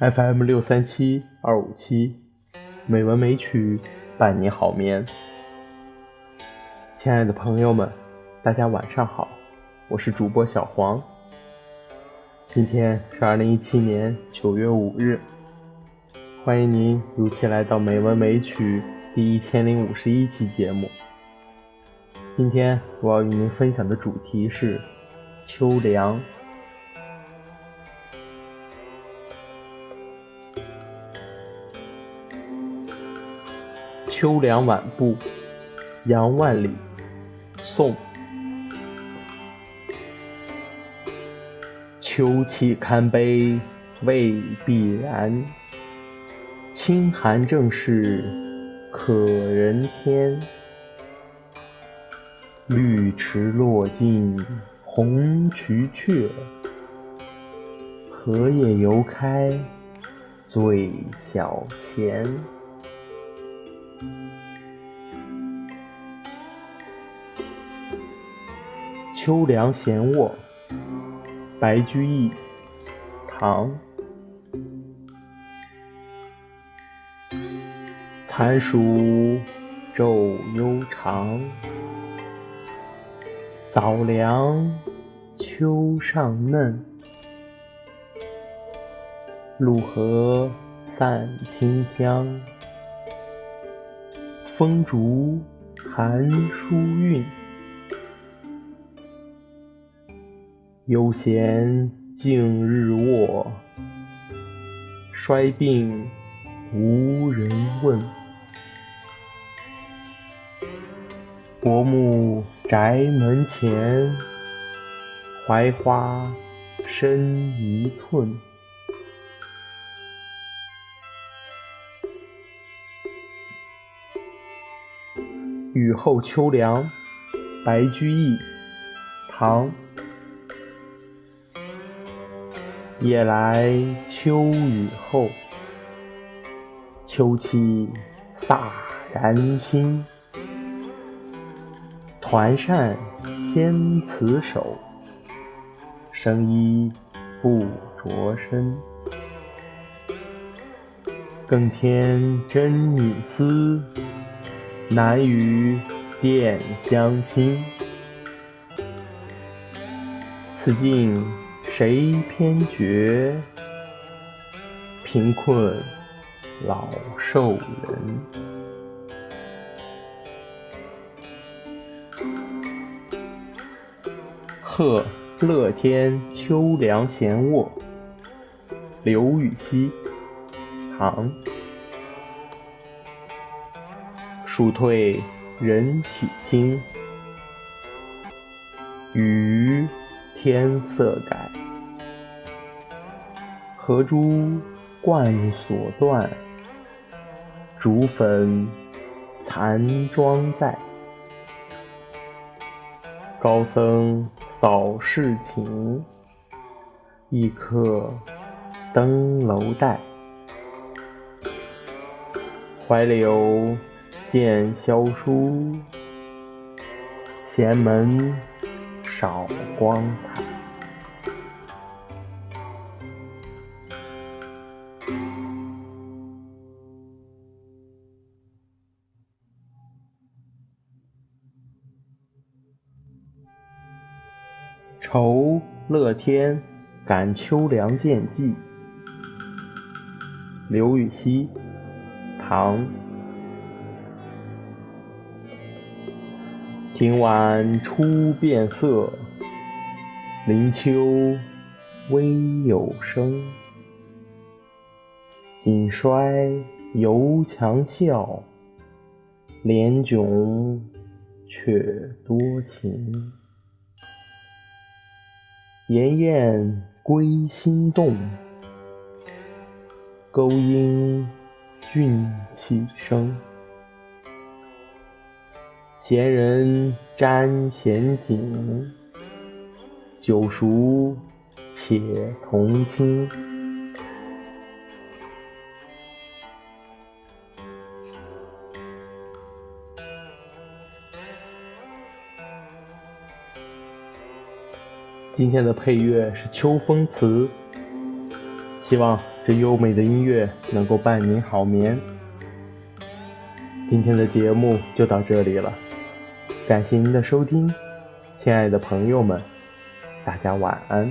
FM 六三七二五七，美文美曲伴你好眠。亲爱的朋友们，大家晚上好，我是主播小黄。今天是二零一七年九月五日，欢迎您如期来到《美文美曲》第一千零五十一期节目。今天我要与您分享的主题是秋凉。《秋凉晚步》杨万里，宋。秋气堪悲未必然，清寒正是可人天。绿池落尽红蕖却，荷叶犹开最小钱。秋凉闲卧，白居易，唐。残暑昼悠长，早凉秋尚嫩。露荷散清香，风竹寒疏韵。悠闲静日卧，衰病无人问。薄暮宅门前，槐花深一寸。雨后秋凉，白居易，唐。夜来秋雨后，秋气飒然新。团扇千词手，生衣不着身。更添真女思，难与殿相亲。此境。谁偏觉贫困老瘦人？贺乐天秋凉闲卧，刘禹锡，唐。暑退人体轻，雨天色改。荷珠冠所断，竹粉残妆在。高僧扫世情，一客登楼待。怀柳见萧疏，闲门少光彩。酬乐天感秋凉见寄，刘禹锡，唐。庭晚初变色，林秋微有声。锦衰犹强笑，帘迥却多情。炎燕归心动，钩音讯气声。闲人沾闲景，酒熟且同倾。今天的配乐是秋风词。希望这优美的音乐能够伴您好眠。今天的节目就到这里了。感谢您的收听亲爱的朋友们大家晚安。